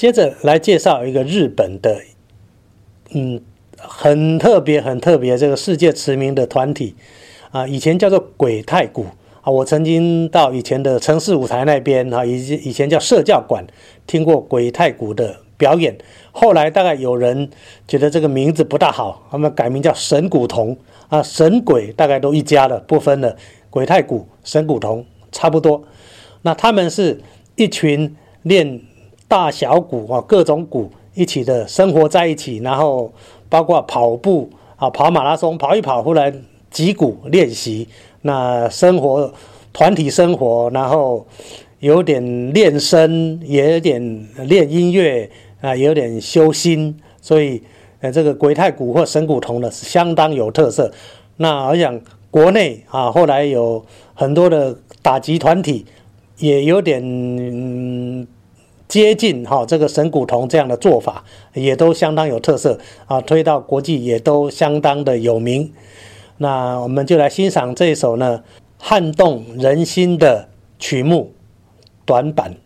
接着来介绍一个日本的，嗯，很特别、很特别这个世界驰名的团体啊，以前叫做鬼太鼓啊。我曾经到以前的城市舞台那边啊，以以前叫社教馆，听过鬼太鼓的表演。后来大概有人觉得这个名字不大好，他们改名叫神鼓童啊，神鬼大概都一家的，不分了，鬼太鼓、神鼓童差不多。那他们是一群练。大小鼓啊，各种鼓一起的生活在一起，然后包括跑步啊，跑马拉松，跑一跑，忽然击鼓练习，那生活团体生活，然后有点练声，也有点练音乐啊，有点修心，所以呃，这个鬼太鼓或神鼓童呢是相当有特色。那我想国内啊，后来有很多的打击团体也有点。接近哈这个神谷铜这样的做法，也都相当有特色啊，推到国际也都相当的有名。那我们就来欣赏这首呢撼动人心的曲目短板。